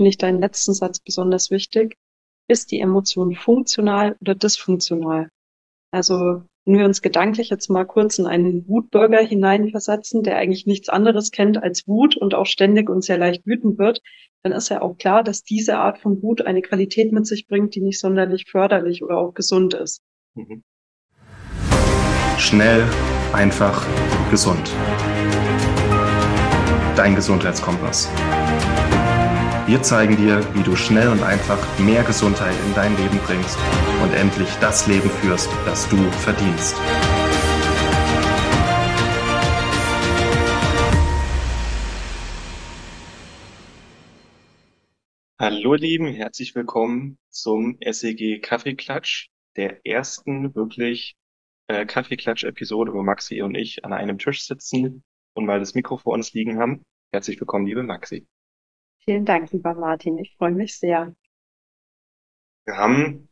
finde ich deinen letzten Satz besonders wichtig. Ist die Emotion funktional oder dysfunktional? Also wenn wir uns gedanklich jetzt mal kurz in einen Wutbürger hineinversetzen, der eigentlich nichts anderes kennt als Wut und auch ständig und sehr leicht wütend wird, dann ist ja auch klar, dass diese Art von Wut eine Qualität mit sich bringt, die nicht sonderlich förderlich oder auch gesund ist. Mhm. Schnell, einfach, gesund. Dein Gesundheitskompass. Wir zeigen dir, wie du schnell und einfach mehr Gesundheit in dein Leben bringst und endlich das Leben führst, das du verdienst. Hallo Lieben, herzlich willkommen zum SEG Kaffeeklatsch, der ersten wirklich äh, Kaffeeklatsch-Episode, wo Maxi und ich an einem Tisch sitzen und mal das Mikro vor uns liegen haben. Herzlich willkommen, liebe Maxi. Vielen Dank, lieber Martin. Ich freue mich sehr. Wir haben,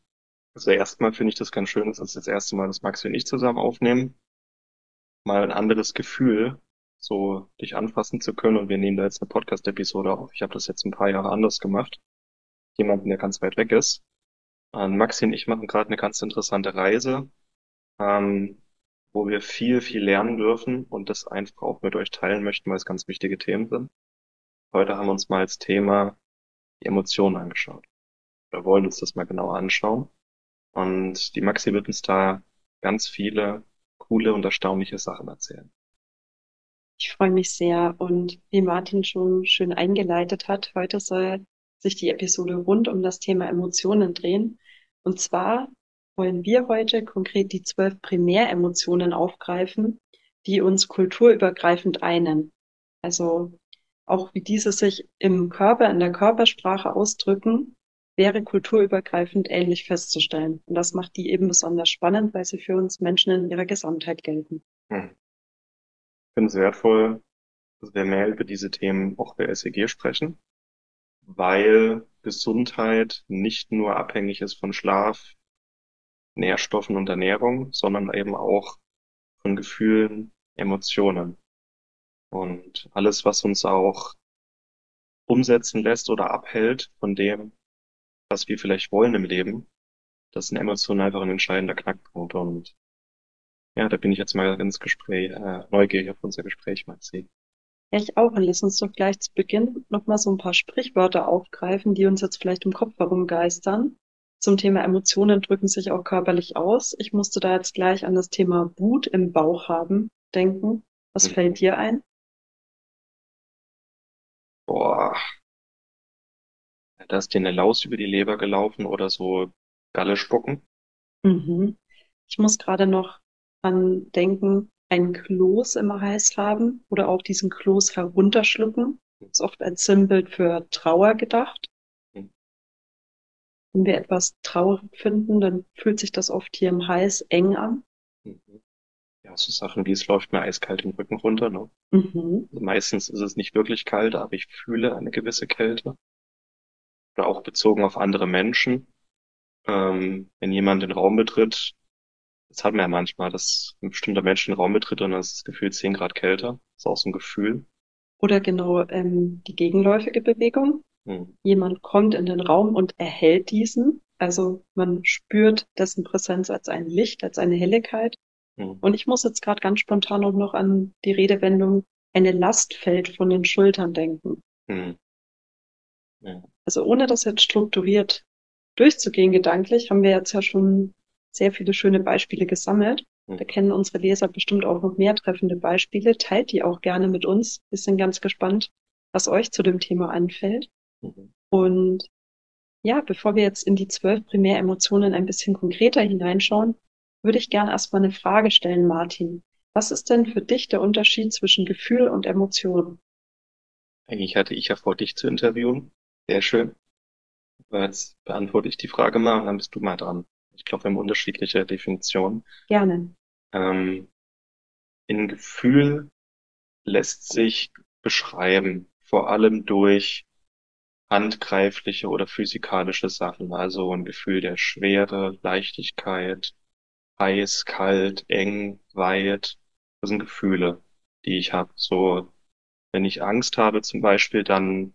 also erstmal finde ich das ganz schön, dass das das erste Mal, dass Maxi und ich zusammen aufnehmen. Mal ein anderes Gefühl, so dich anfassen zu können. Und wir nehmen da jetzt eine Podcast-Episode auf. Ich habe das jetzt ein paar Jahre anders gemacht. Jemanden, der ganz weit weg ist. Und Maxi und ich machen gerade eine ganz interessante Reise, ähm, wo wir viel, viel lernen dürfen und das einfach auch mit euch teilen möchten, weil es ganz wichtige Themen sind. Heute haben wir uns mal als Thema die Emotionen angeschaut. Wir wollen uns das mal genauer anschauen. Und die Maxi wird uns da ganz viele coole und erstaunliche Sachen erzählen. Ich freue mich sehr und wie Martin schon schön eingeleitet hat, heute soll sich die Episode rund um das Thema Emotionen drehen. Und zwar wollen wir heute konkret die zwölf Primäremotionen aufgreifen, die uns kulturübergreifend einen. Also auch wie diese sich im Körper, in der Körpersprache ausdrücken, wäre kulturübergreifend ähnlich festzustellen. Und das macht die eben besonders spannend, weil sie für uns Menschen in ihrer Gesamtheit gelten. Hm. Ich finde es wertvoll, dass wir mehr über diese Themen auch bei SEG sprechen, weil Gesundheit nicht nur abhängig ist von Schlaf, Nährstoffen und Ernährung, sondern eben auch von Gefühlen, Emotionen. Und alles, was uns auch umsetzen lässt oder abhält von dem, was wir vielleicht wollen im Leben, das sind Emotionen einfach ein entscheidender Knackpunkt. Und ja, da bin ich jetzt mal ins Gespräch, äh, neugierig auf unser Gespräch, Maxi. Ja, ich auch. Und lass uns doch gleich zu Beginn nochmal so ein paar Sprichwörter aufgreifen, die uns jetzt vielleicht im Kopf herumgeistern. Zum Thema Emotionen drücken sich auch körperlich aus. Ich musste da jetzt gleich an das Thema Wut im Bauch haben denken. Was mhm. fällt dir ein? Boah. Da ist dir eine Laus über die Leber gelaufen oder so Galle spucken? Mhm. Ich muss gerade noch an denken, ein Kloß im Hals haben oder auch diesen Kloß herunterschlucken. Das ist oft als Sinnbild für Trauer gedacht. Mhm. Wenn wir etwas traurig finden, dann fühlt sich das oft hier im Hals eng an. Mhm ja, so Sachen wie es läuft mir eiskalt den Rücken runter. Ne? Mhm. Also meistens ist es nicht wirklich kalt, aber ich fühle eine gewisse Kälte. Oder auch bezogen auf andere Menschen. Ähm, wenn jemand den Raum betritt, das hat man ja manchmal, dass ein bestimmter Mensch den Raum betritt und dann ist das Gefühl 10 Grad kälter. Das ist auch so ein Gefühl. Oder genau ähm, die gegenläufige Bewegung. Mhm. Jemand kommt in den Raum und erhält diesen. Also man spürt dessen Präsenz als ein Licht, als eine Helligkeit. Mhm. Und ich muss jetzt gerade ganz spontan auch noch an die Redewendung, eine Last fällt von den Schultern denken. Mhm. Ja. Also ohne das jetzt strukturiert durchzugehen gedanklich, haben wir jetzt ja schon sehr viele schöne Beispiele gesammelt. Mhm. Da kennen unsere Leser bestimmt auch noch mehr treffende Beispiele. Teilt die auch gerne mit uns. Wir sind ganz gespannt, was euch zu dem Thema anfällt. Mhm. Und ja, bevor wir jetzt in die zwölf Primäremotionen ein bisschen konkreter hineinschauen, würde ich gerne erstmal eine Frage stellen, Martin. Was ist denn für dich der Unterschied zwischen Gefühl und Emotion? Eigentlich hatte ich ja vor, dich zu interviewen. Sehr schön. Aber jetzt beantworte ich die Frage mal und dann bist du mal dran. Ich glaube, wir haben unterschiedliche Definitionen. Gerne. Ähm, in Gefühl lässt sich beschreiben, vor allem durch handgreifliche oder physikalische Sachen, also ein Gefühl der Schwere, Leichtigkeit, heiß, kalt, eng, weit. Das sind Gefühle, die ich habe. So, wenn ich Angst habe zum Beispiel, dann,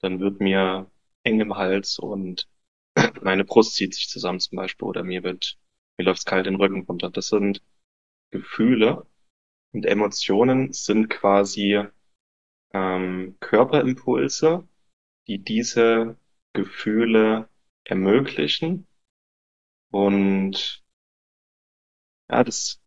dann wird mir eng im Hals und meine Brust zieht sich zusammen zum Beispiel oder mir wird, mir läuft's kalt den Rücken runter. Das sind Gefühle und Emotionen sind quasi ähm, Körperimpulse, die diese Gefühle ermöglichen und ja, das,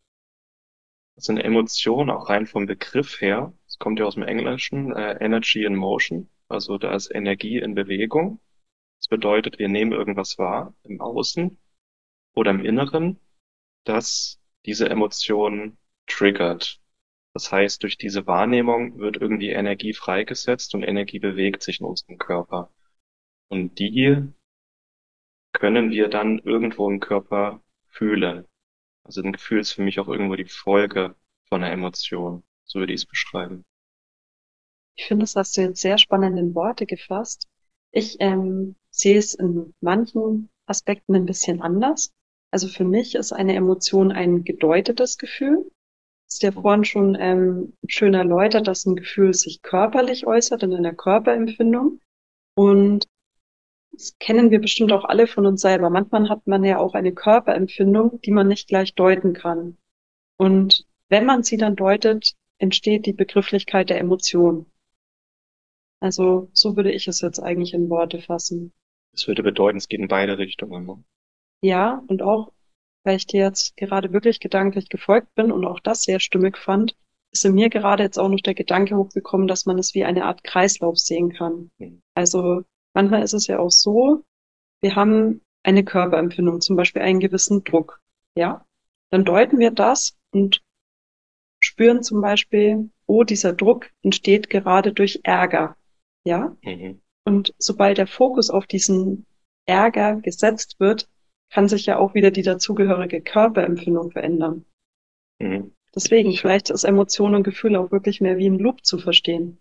das sind Emotionen auch rein vom Begriff her. Es kommt ja aus dem Englischen, äh, Energy in Motion. Also da ist Energie in Bewegung. Das bedeutet, wir nehmen irgendwas wahr im Außen oder im Inneren, das diese Emotion triggert. Das heißt, durch diese Wahrnehmung wird irgendwie Energie freigesetzt und Energie bewegt sich in unserem Körper. Und die können wir dann irgendwo im Körper fühlen. Also ein Gefühl ist für mich auch irgendwo die Folge von einer Emotion. So würde ich es beschreiben. Ich finde, das hast du jetzt sehr spannend in Worte gefasst. Ich ähm, sehe es in manchen Aspekten ein bisschen anders. Also für mich ist eine Emotion ein gedeutetes Gefühl. Ist ja vorhin schon ähm, schön erläutert, dass ein Gefühl sich körperlich äußert in einer Körperempfindung. Und das kennen wir bestimmt auch alle von uns selber. Manchmal hat man ja auch eine Körperempfindung, die man nicht gleich deuten kann. Und wenn man sie dann deutet, entsteht die Begrifflichkeit der Emotion. Also so würde ich es jetzt eigentlich in Worte fassen. Das würde bedeuten, es geht in beide Richtungen. Ne? Ja, und auch, weil ich dir jetzt gerade wirklich gedanklich gefolgt bin und auch das sehr stimmig fand, ist in mir gerade jetzt auch noch der Gedanke hochgekommen, dass man es wie eine Art Kreislauf sehen kann. Mhm. Also manchmal ist es ja auch so, wir haben eine Körperempfindung, zum Beispiel einen gewissen Druck. Ja, dann deuten wir das und spüren zum Beispiel, oh, dieser Druck entsteht gerade durch Ärger. Ja, mhm. und sobald der Fokus auf diesen Ärger gesetzt wird, kann sich ja auch wieder die dazugehörige Körperempfindung verändern. Mhm. Deswegen, vielleicht ist Emotion und Gefühl auch wirklich mehr wie ein Loop zu verstehen.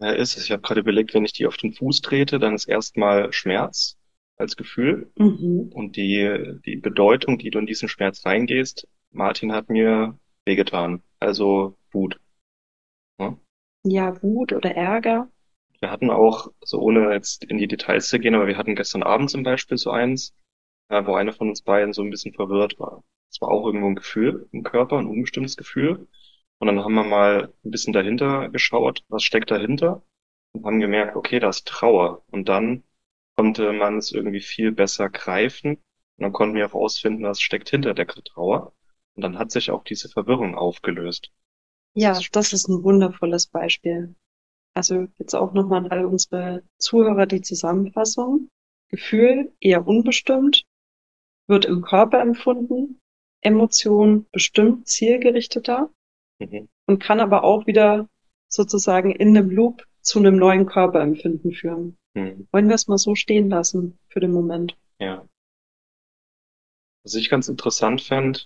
Ja, ist es. Ich habe gerade überlegt, wenn ich die auf den Fuß trete, dann ist erstmal Schmerz als Gefühl. Mhm. Und die, die Bedeutung, die du in diesen Schmerz reingehst, Martin hat mir wehgetan. Also Wut. Ja, ja Wut oder Ärger. Wir hatten auch, so ohne jetzt in die Details zu gehen, aber wir hatten gestern Abend zum Beispiel so eins, äh, wo einer von uns beiden so ein bisschen verwirrt war. Es war auch irgendwo ein Gefühl im Körper, ein unbestimmtes Gefühl. Und dann haben wir mal ein bisschen dahinter geschaut, was steckt dahinter und haben gemerkt, okay, da ist Trauer. Und dann konnte man es irgendwie viel besser greifen. Und dann konnten wir auch ausfinden, was steckt hinter der Trauer. Und dann hat sich auch diese Verwirrung aufgelöst. Ja, das ist ein wundervolles Beispiel. Also jetzt auch nochmal an all unsere Zuhörer die Zusammenfassung. Gefühl eher unbestimmt, wird im Körper empfunden, Emotion bestimmt zielgerichteter mhm. und kann aber auch wieder sozusagen in einem Loop zu einem neuen Körperempfinden führen. Mhm. Wollen wir es mal so stehen lassen für den Moment? Ja. Was ich ganz interessant fände,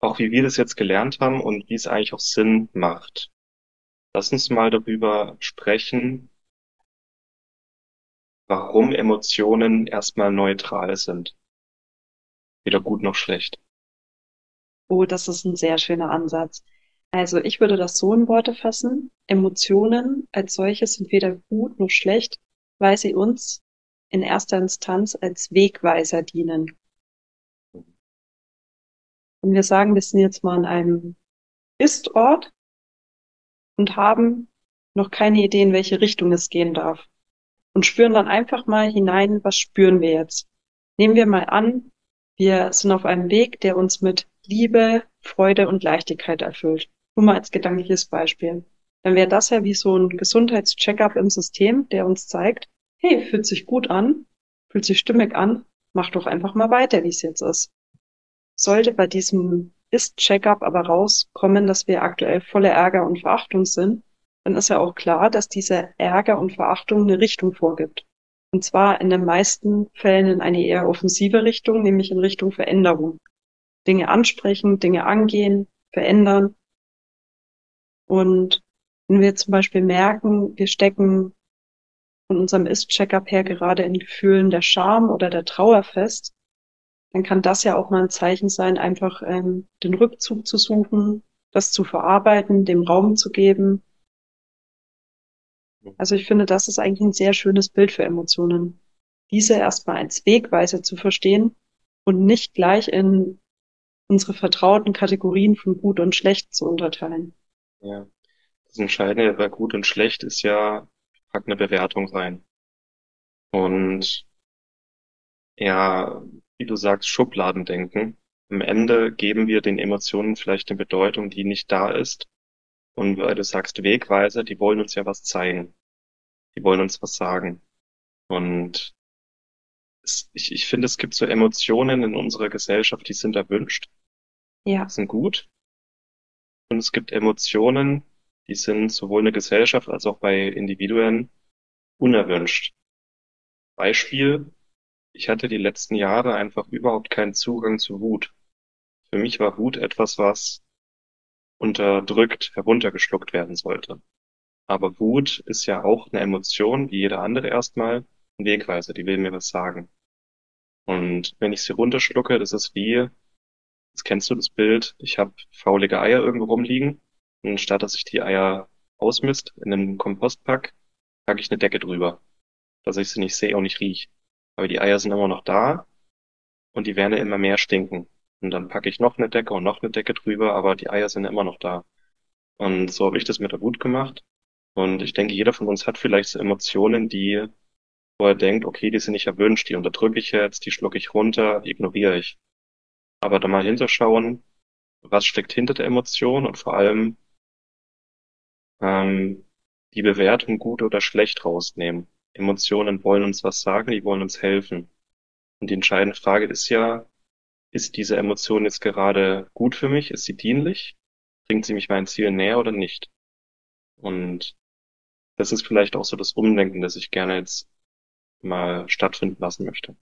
auch wie wir das jetzt gelernt haben und wie es eigentlich auch Sinn macht. Lass uns mal darüber sprechen, warum Emotionen erstmal neutral sind. Weder gut noch schlecht. Oh, das ist ein sehr schöner Ansatz. Also ich würde das so in Worte fassen. Emotionen als solche sind weder gut noch schlecht, weil sie uns in erster Instanz als Wegweiser dienen. Wenn wir sagen, wir sind jetzt mal an einem Ist-Ort und haben noch keine Idee, in welche Richtung es gehen darf. Und spüren dann einfach mal hinein, was spüren wir jetzt. Nehmen wir mal an, wir sind auf einem Weg, der uns mit Liebe, Freude und Leichtigkeit erfüllt. Nur mal als gedankliches Beispiel. Dann wäre das ja wie so ein Gesundheitscheckup im System, der uns zeigt, hey, fühlt sich gut an, fühlt sich stimmig an, mach doch einfach mal weiter, wie es jetzt ist. Sollte bei diesem Ist-Checkup aber rauskommen, dass wir aktuell voller Ärger und Verachtung sind, dann ist ja auch klar, dass dieser Ärger und Verachtung eine Richtung vorgibt. Und zwar in den meisten Fällen in eine eher offensive Richtung, nämlich in Richtung Veränderung. Dinge ansprechen, Dinge angehen, verändern. Und wenn wir zum Beispiel merken, wir stecken von unserem Ist-Checkup her gerade in Gefühlen der Scham oder der Trauer fest, dann kann das ja auch mal ein Zeichen sein, einfach ähm, den Rückzug zu suchen, das zu verarbeiten, dem Raum zu geben. Also ich finde, das ist eigentlich ein sehr schönes Bild für Emotionen. Diese erstmal als Wegweise zu verstehen und nicht gleich in unsere vertrauten Kategorien von gut und schlecht zu unterteilen. Ja. Das Entscheidende bei gut und schlecht ist ja, pack eine Bewertung rein. Und ja, wie du sagst, Schubladendenken. Am Ende geben wir den Emotionen vielleicht eine Bedeutung, die nicht da ist. Und weil du sagst Wegweiser, die wollen uns ja was zeigen. Die wollen uns was sagen. Und es, ich, ich finde, es gibt so Emotionen in unserer Gesellschaft, die sind erwünscht. Ja. Sind gut. Und es gibt Emotionen, die sind sowohl in der Gesellschaft als auch bei Individuen unerwünscht. Beispiel, ich hatte die letzten Jahre einfach überhaupt keinen Zugang zu Wut. Für mich war Wut etwas, was unterdrückt, heruntergeschluckt werden sollte. Aber Wut ist ja auch eine Emotion, wie jeder andere erstmal, Wegweiser, die will mir was sagen. Und wenn ich sie runterschlucke, das ist wie, jetzt kennst du das Bild, ich habe faulige Eier irgendwo rumliegen und statt dass ich die Eier ausmisst in einem Kompostpack, packe ich eine Decke drüber, dass ich sie nicht sehe und nicht riech. Aber die Eier sind immer noch da und die werden immer mehr stinken. Und dann packe ich noch eine Decke und noch eine Decke drüber, aber die Eier sind immer noch da. Und so habe ich das mit der Wut gemacht. Und ich denke, jeder von uns hat vielleicht so Emotionen, die, wo er denkt, okay, die sind nicht erwünscht, die unterdrücke ich jetzt, die schlucke ich runter, die ignoriere ich. Aber da mal hinterschauen, was steckt hinter der Emotion und vor allem ähm, die Bewertung gut oder schlecht rausnehmen. Emotionen wollen uns was sagen, die wollen uns helfen. Und die entscheidende Frage ist ja, ist diese Emotion jetzt gerade gut für mich? Ist sie dienlich? Bringt sie mich meinem Ziel näher oder nicht? Und das ist vielleicht auch so das Umdenken, das ich gerne jetzt mal stattfinden lassen möchte.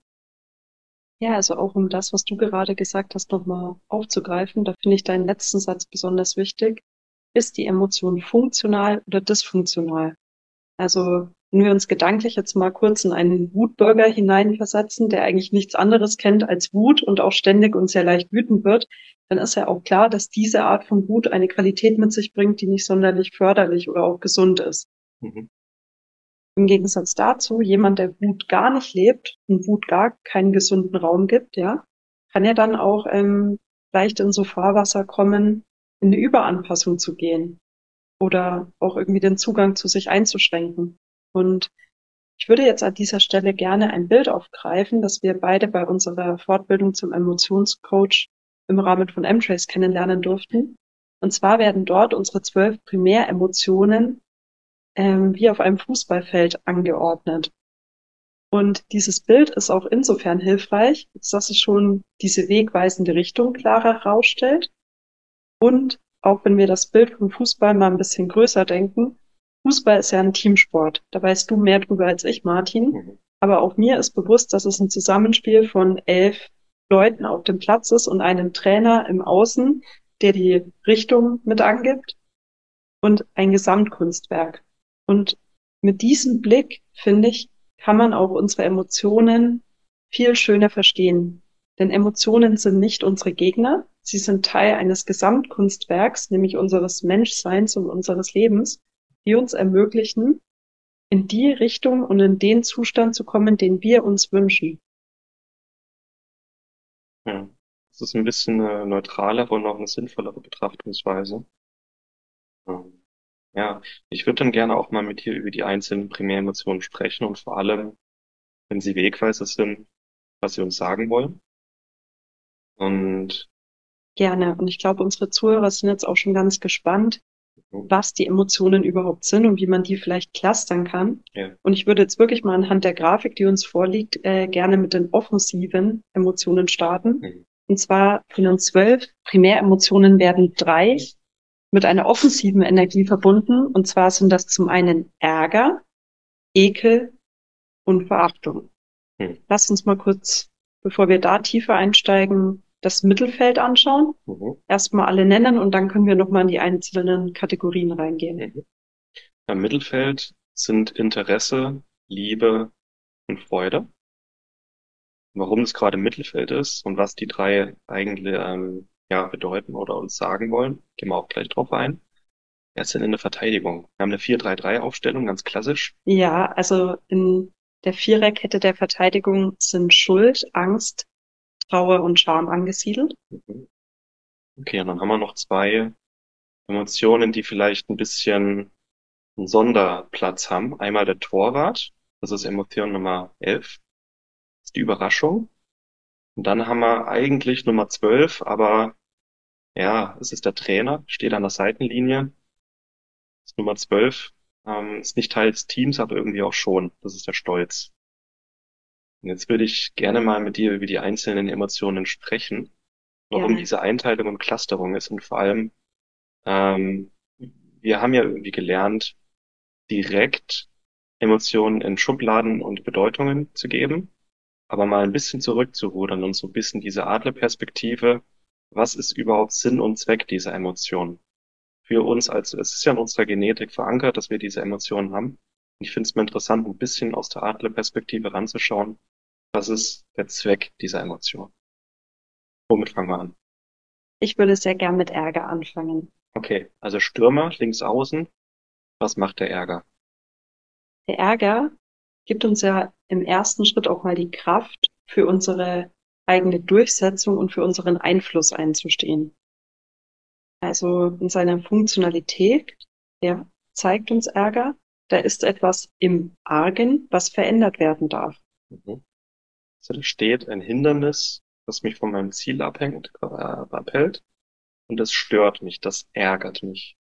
Ja, also auch um das, was du gerade gesagt hast, nochmal aufzugreifen, da finde ich deinen letzten Satz besonders wichtig. Ist die Emotion funktional oder dysfunktional? Also wenn wir uns gedanklich jetzt mal kurz in einen Wutbürger hineinversetzen, der eigentlich nichts anderes kennt als Wut und auch ständig und sehr leicht wütend wird, dann ist ja auch klar, dass diese Art von Wut eine Qualität mit sich bringt, die nicht sonderlich förderlich oder auch gesund ist. Mhm. Im Gegensatz dazu, jemand, der Wut gar nicht lebt und Wut gar keinen gesunden Raum gibt, ja, kann ja dann auch ähm, leicht in so Fahrwasser kommen, in eine Überanpassung zu gehen oder auch irgendwie den Zugang zu sich einzuschränken. Und ich würde jetzt an dieser Stelle gerne ein Bild aufgreifen, das wir beide bei unserer Fortbildung zum Emotionscoach im Rahmen von M-Trace kennenlernen durften. Und zwar werden dort unsere zwölf Primäremotionen ähm, wie auf einem Fußballfeld angeordnet. Und dieses Bild ist auch insofern hilfreich, dass es schon diese wegweisende Richtung klarer herausstellt. Und auch wenn wir das Bild vom Fußball mal ein bisschen größer denken, Fußball ist ja ein Teamsport. Da weißt du mehr drüber als ich, Martin. Mhm. Aber auch mir ist bewusst, dass es ein Zusammenspiel von elf Leuten auf dem Platz ist und einem Trainer im Außen, der die Richtung mit angibt und ein Gesamtkunstwerk. Und mit diesem Blick, finde ich, kann man auch unsere Emotionen viel schöner verstehen. Denn Emotionen sind nicht unsere Gegner. Sie sind Teil eines Gesamtkunstwerks, nämlich unseres Menschseins und unseres Lebens die uns ermöglichen, in die Richtung und in den Zustand zu kommen, den wir uns wünschen. Ja, das ist ein bisschen eine neutralere und auch eine sinnvollere Betrachtungsweise. Ja, ich würde dann gerne auch mal mit dir über die einzelnen Primäremotionen sprechen und vor allem, wenn sie Wegweiser sind, was sie uns sagen wollen. Und Gerne. Und ich glaube, unsere Zuhörer sind jetzt auch schon ganz gespannt, was die Emotionen überhaupt sind und wie man die vielleicht clustern kann. Ja. Und ich würde jetzt wirklich mal anhand der Grafik, die uns vorliegt, äh, gerne mit den offensiven Emotionen starten. Mhm. Und zwar von den zwölf Primäremotionen werden drei mit einer offensiven Energie verbunden. Und zwar sind das zum einen Ärger, Ekel und Verachtung. Mhm. Lass uns mal kurz, bevor wir da tiefer einsteigen, das Mittelfeld anschauen. Mhm. Erstmal alle nennen und dann können wir nochmal in die einzelnen Kategorien reingehen. Mhm. Im Mittelfeld sind Interesse, Liebe und Freude. Warum es gerade Mittelfeld ist und was die drei eigentlich ähm, ja, bedeuten oder uns sagen wollen, gehen wir auch gleich drauf ein. Wer ist denn in der Verteidigung? Wir haben eine 4-3-3-Aufstellung, ganz klassisch. Ja, also in der Viererkette der Verteidigung sind Schuld, Angst, Trauer und Scham angesiedelt. Mhm. Okay, und dann haben wir noch zwei Emotionen, die vielleicht ein bisschen einen Sonderplatz haben. Einmal der Torwart, das ist Emotion Nummer 11, das ist die Überraschung. Und dann haben wir eigentlich Nummer 12, aber ja, es ist der Trainer, steht an der Seitenlinie. Das ist Nummer 12, ähm, ist nicht Teil des Teams, aber irgendwie auch schon. Das ist der Stolz. Und jetzt würde ich gerne mal mit dir über die einzelnen Emotionen sprechen, warum ja. diese Einteilung und Clusterung ist und vor allem, ähm, wir haben ja irgendwie gelernt, direkt Emotionen in Schubladen und Bedeutungen zu geben, aber mal ein bisschen zurückzurudern und so ein bisschen diese Adlerperspektive, was ist überhaupt Sinn und Zweck dieser Emotionen? Für uns als, es ist ja in unserer Genetik verankert, dass wir diese Emotionen haben. ich finde es mir interessant, ein bisschen aus der Adlerperspektive ranzuschauen, was ist der Zweck dieser Emotion? Womit fangen wir an? Ich würde sehr gern mit Ärger anfangen. Okay, also Stürmer links außen. Was macht der Ärger? Der Ärger gibt uns ja im ersten Schritt auch mal die Kraft, für unsere eigene Durchsetzung und für unseren Einfluss einzustehen. Also in seiner Funktionalität, der zeigt uns Ärger, da ist etwas im Argen, was verändert werden darf. Mhm. Also da steht ein Hindernis, das mich von meinem Ziel abhängt, äh, abhält. Und das stört mich, das ärgert mich.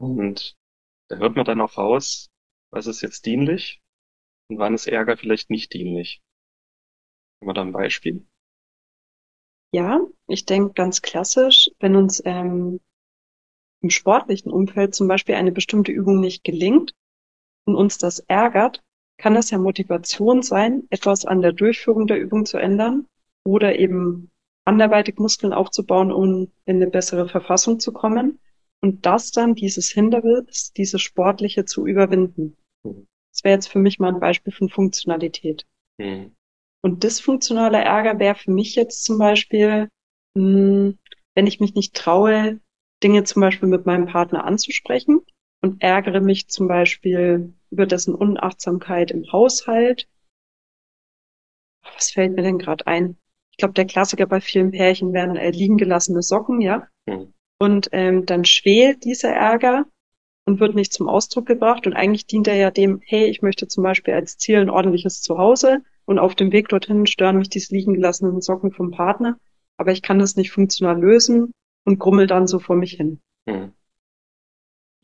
Und da hört man dann auch raus, was ist jetzt dienlich und wann ist Ärger vielleicht nicht dienlich. Haben wir da ein Beispiel? Ja, ich denke ganz klassisch, wenn uns ähm, im sportlichen Umfeld zum Beispiel eine bestimmte Übung nicht gelingt und uns das ärgert, kann das ja Motivation sein, etwas an der Durchführung der Übung zu ändern oder eben anderweitig Muskeln aufzubauen, um in eine bessere Verfassung zu kommen und das dann, dieses Hindernis, dieses Sportliche zu überwinden. Das wäre jetzt für mich mal ein Beispiel von Funktionalität. Mhm. Und dysfunktionaler Ärger wäre für mich jetzt zum Beispiel, mh, hm, wenn ich mich nicht traue, Dinge zum Beispiel mit meinem Partner anzusprechen und ärgere mich zum Beispiel über dessen Unachtsamkeit im Haushalt. Was fällt mir denn gerade ein? Ich glaube, der Klassiker bei vielen Pärchen wären äh, liegen gelassene Socken, ja. Mhm. Und ähm, dann schwelt dieser Ärger und wird nicht zum Ausdruck gebracht. Und eigentlich dient er ja dem, hey, ich möchte zum Beispiel als Ziel ein ordentliches Zuhause und auf dem Weg dorthin stören mich diese liegen gelassenen Socken vom Partner. Aber ich kann das nicht funktional lösen und grummel dann so vor mich hin.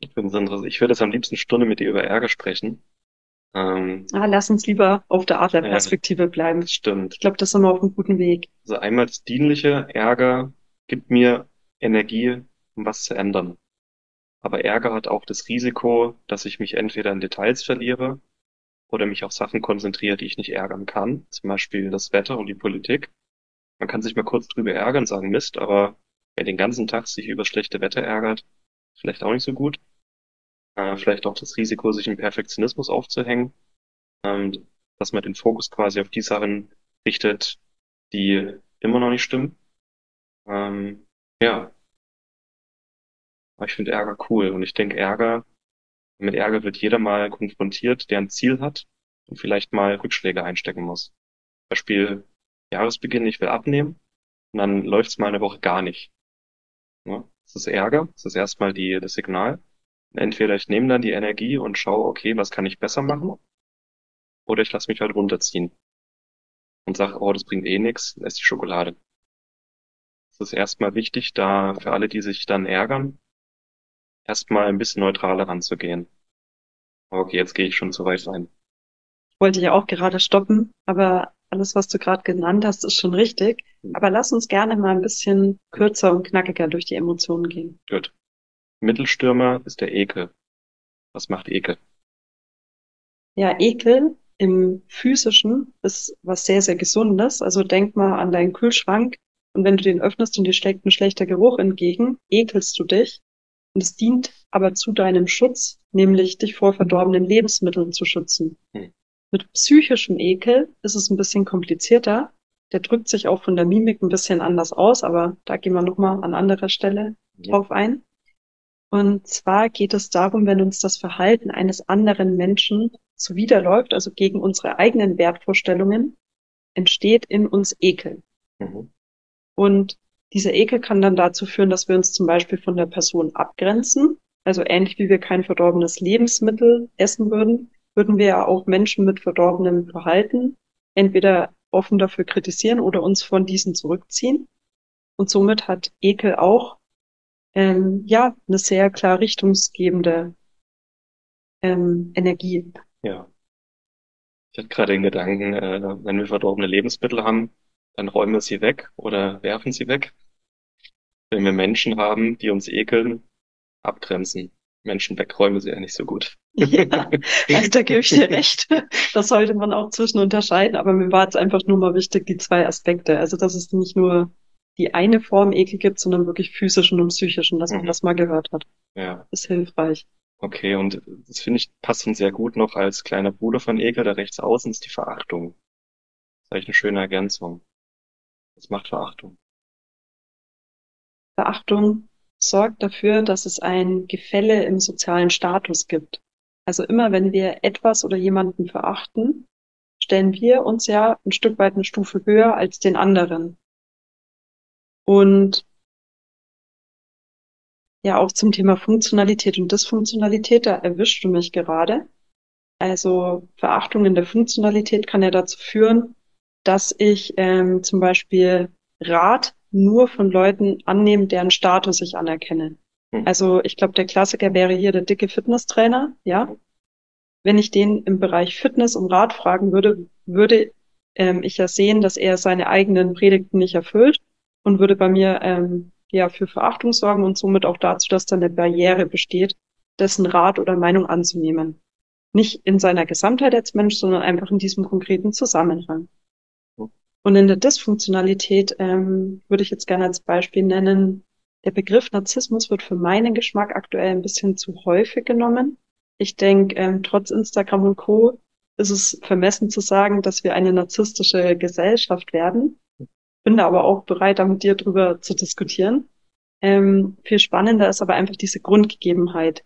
Ich würde ich würde es am liebsten Stunde mit dir über Ärger sprechen. Ähm, ah, lass uns lieber auf der Adlerperspektive ja, bleiben. Stimmt. Ich glaube, das sind wir auf einem guten Weg. Also einmal das dienliche Ärger gibt mir Energie, um was zu ändern. Aber Ärger hat auch das Risiko, dass ich mich entweder in Details verliere oder mich auf Sachen konzentriere, die ich nicht ärgern kann. Zum Beispiel das Wetter und die Politik. Man kann sich mal kurz drüber ärgern, sagen Mist, aber wer den ganzen Tag sich über schlechte Wetter ärgert, vielleicht auch nicht so gut. Äh, vielleicht auch das Risiko, sich im Perfektionismus aufzuhängen, ähm, dass man den Fokus quasi auf die Sachen richtet, die immer noch nicht stimmen. Ähm, ja. Aber ich finde Ärger cool und ich denke Ärger, mit Ärger wird jeder mal konfrontiert, der ein Ziel hat und vielleicht mal Rückschläge einstecken muss. Beispiel Jahresbeginn, ich will abnehmen und dann läuft's mal eine Woche gar nicht. Ja, das ist Ärger, das ist erstmal die, das Signal. Entweder ich nehme dann die Energie und schaue, okay, was kann ich besser machen? Oder ich lasse mich halt runterziehen und sage, oh, das bringt eh nichts, esse die Schokolade. Es ist erstmal wichtig, da für alle, die sich dann ärgern, erstmal ein bisschen neutraler ranzugehen. Okay, jetzt gehe ich schon zu weit rein. Wollte ich auch gerade stoppen, aber alles, was du gerade genannt hast, ist schon richtig. Hm. Aber lass uns gerne mal ein bisschen kürzer und knackiger durch die Emotionen gehen. Gut. Mittelstürmer ist der Ekel. Was macht Ekel? Ja, Ekel im physischen ist was sehr, sehr Gesundes. Also denk mal an deinen Kühlschrank und wenn du den öffnest und dir schlägt ein schlechter Geruch entgegen, ekelst du dich. Und es dient aber zu deinem Schutz, nämlich dich vor verdorbenen Lebensmitteln zu schützen. Hm. Mit psychischem Ekel ist es ein bisschen komplizierter. Der drückt sich auch von der Mimik ein bisschen anders aus, aber da gehen wir nochmal an anderer Stelle ja. drauf ein. Und zwar geht es darum, wenn uns das Verhalten eines anderen Menschen zuwiderläuft, also gegen unsere eigenen Wertvorstellungen, entsteht in uns Ekel. Mhm. Und dieser Ekel kann dann dazu führen, dass wir uns zum Beispiel von der Person abgrenzen. Also ähnlich wie wir kein verdorbenes Lebensmittel essen würden, würden wir ja auch Menschen mit verdorbenem Verhalten entweder offen dafür kritisieren oder uns von diesen zurückziehen. Und somit hat Ekel auch ähm, ja, eine sehr klar richtungsgebende ähm, Energie. Ja. Ich hatte gerade den Gedanken, äh, wenn wir verdorbene Lebensmittel haben, dann räumen wir sie weg oder werfen sie weg. Wenn wir Menschen haben, die uns ekeln, abgrenzen. Menschen wegräumen sie ja nicht so gut. Ja, also da gebe ich dir recht. Das sollte man auch zwischen unterscheiden, aber mir war jetzt einfach nur mal wichtig, die zwei Aspekte. Also, dass es nicht nur die eine Form Ekel gibt, sondern wirklich physischen und psychischen, dass man mhm. das mal gehört hat. Ja. Ist hilfreich. Okay, und das finde ich passend sehr gut noch als kleiner Bruder von Ekel, da rechts außen ist die Verachtung. Das ist eigentlich eine schöne Ergänzung. Was macht Verachtung? Verachtung sorgt dafür, dass es ein Gefälle im sozialen Status gibt. Also immer wenn wir etwas oder jemanden verachten, stellen wir uns ja ein Stück weit eine Stufe höher als den anderen. Und ja, auch zum Thema Funktionalität und Dysfunktionalität, da erwischt du mich gerade. Also Verachtung in der Funktionalität kann ja dazu führen, dass ich ähm, zum Beispiel Rat nur von Leuten annehme, deren Status ich anerkenne. Hm. Also ich glaube, der Klassiker wäre hier der dicke Fitnesstrainer, ja. Wenn ich den im Bereich Fitness um Rat fragen würde, würde ähm, ich ja sehen, dass er seine eigenen Predigten nicht erfüllt und würde bei mir ähm, ja für Verachtung sorgen und somit auch dazu, dass da eine Barriere besteht, dessen Rat oder Meinung anzunehmen. Nicht in seiner Gesamtheit als Mensch, sondern einfach in diesem konkreten Zusammenhang. Und in der Dysfunktionalität ähm, würde ich jetzt gerne als Beispiel nennen, der Begriff Narzissmus wird für meinen Geschmack aktuell ein bisschen zu häufig genommen. Ich denke, ähm, trotz Instagram und Co. ist es vermessen zu sagen, dass wir eine narzisstische Gesellschaft werden bin da aber auch bereit, da mit dir drüber zu diskutieren. Ähm, viel spannender ist aber einfach diese Grundgegebenheit.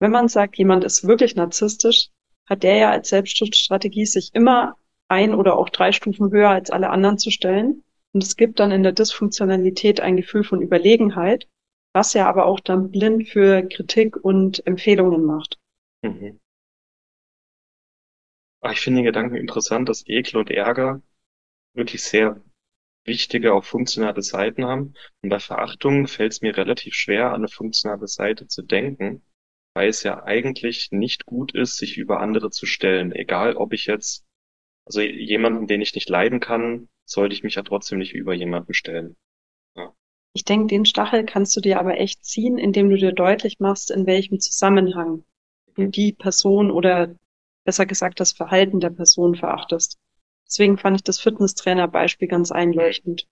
Wenn man sagt, jemand ist wirklich narzisstisch, hat der ja als Selbstschutzstrategie, sich immer ein oder auch drei Stufen höher als alle anderen zu stellen. Und es gibt dann in der Dysfunktionalität ein Gefühl von Überlegenheit, was ja aber auch dann blind für Kritik und Empfehlungen macht. Mhm. Ich finde den Gedanken interessant, dass Ekel und Ärger wirklich sehr wichtige, auch funktionale Seiten haben. Und bei Verachtung fällt es mir relativ schwer, an eine funktionale Seite zu denken, weil es ja eigentlich nicht gut ist, sich über andere zu stellen. Egal, ob ich jetzt, also jemanden, den ich nicht leiden kann, sollte ich mich ja trotzdem nicht über jemanden stellen. Ja. Ich denke, den Stachel kannst du dir aber echt ziehen, indem du dir deutlich machst, in welchem Zusammenhang du die Person oder besser gesagt das Verhalten der Person verachtest. Deswegen fand ich das Fitnesstrainer-Beispiel ganz einleuchtend.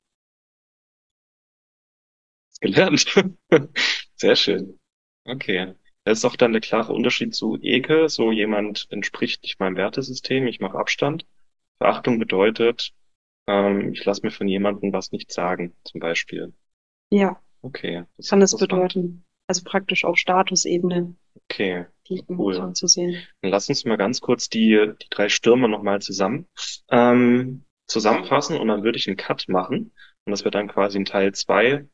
Gelernt. Sehr schön. Okay. Das ist auch dann der klare Unterschied zu Ekel. So jemand entspricht nicht meinem Wertesystem, ich mache Abstand. Verachtung bedeutet, ähm, ich lasse mir von jemandem was nicht sagen, zum Beispiel. Ja. Okay. Das kann es bedeuten. Also praktisch auf Statusebene. Okay. Die cool. zu sehen. Dann lass uns mal ganz kurz die, die drei Stürme nochmal zusammen ähm, zusammenfassen und dann würde ich einen Cut machen und das wird dann quasi in Teil zwei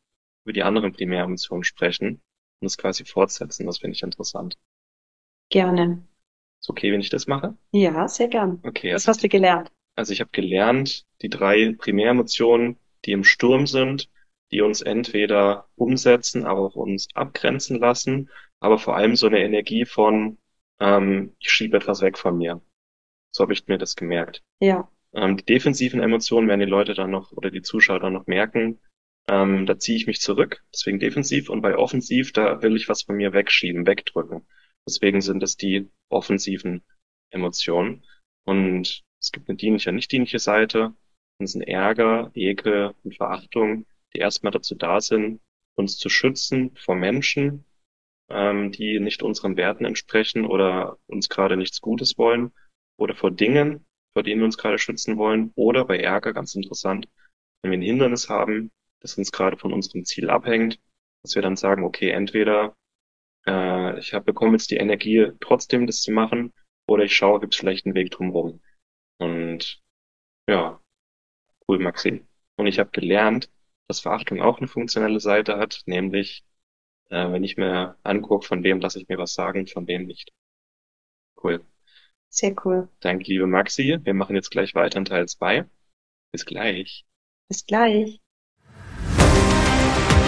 über die anderen Primäremissionen sprechen und das quasi fortsetzen. Das finde ich interessant. Gerne. Ist okay, wenn ich das mache? Ja, sehr gern. Okay. Was also, hast du gelernt? Also ich habe gelernt, die drei Primäremotionen, die im Sturm sind, die uns entweder umsetzen, aber auch uns abgrenzen lassen, aber vor allem so eine Energie von, ähm, ich schiebe etwas weg von mir. So habe ich mir das gemerkt. Ja. Ähm, die defensiven Emotionen werden die Leute dann noch oder die Zuschauer dann noch merken. Ähm, da ziehe ich mich zurück, deswegen defensiv. Und bei offensiv, da will ich was von mir wegschieben, wegdrücken. Deswegen sind es die offensiven Emotionen. Und es gibt eine dienliche und nicht dienliche Seite. Es sind Ärger, Ekel und Verachtung, die erstmal dazu da sind, uns zu schützen vor Menschen, ähm, die nicht unseren Werten entsprechen oder uns gerade nichts Gutes wollen oder vor Dingen, vor denen wir uns gerade schützen wollen oder bei Ärger, ganz interessant, wenn wir ein Hindernis haben, das uns gerade von unserem Ziel abhängt, dass wir dann sagen, okay, entweder äh, ich hab, bekomme jetzt die Energie, trotzdem das zu machen, oder ich schaue, gibt es vielleicht einen Weg drumherum. Und ja, cool, Maxi. Und ich habe gelernt, dass Verachtung auch eine funktionelle Seite hat, nämlich äh, wenn ich mir angucke, von wem lasse ich mir was sagen, von wem nicht. Cool. Sehr cool. Danke, liebe Maxi. Wir machen jetzt gleich weiter in Teil 2. Bis gleich. Bis gleich.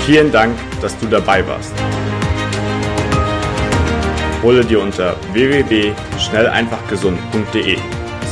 Vielen Dank, dass du dabei warst. Hole dir unter www.schnelleinfachgesund.de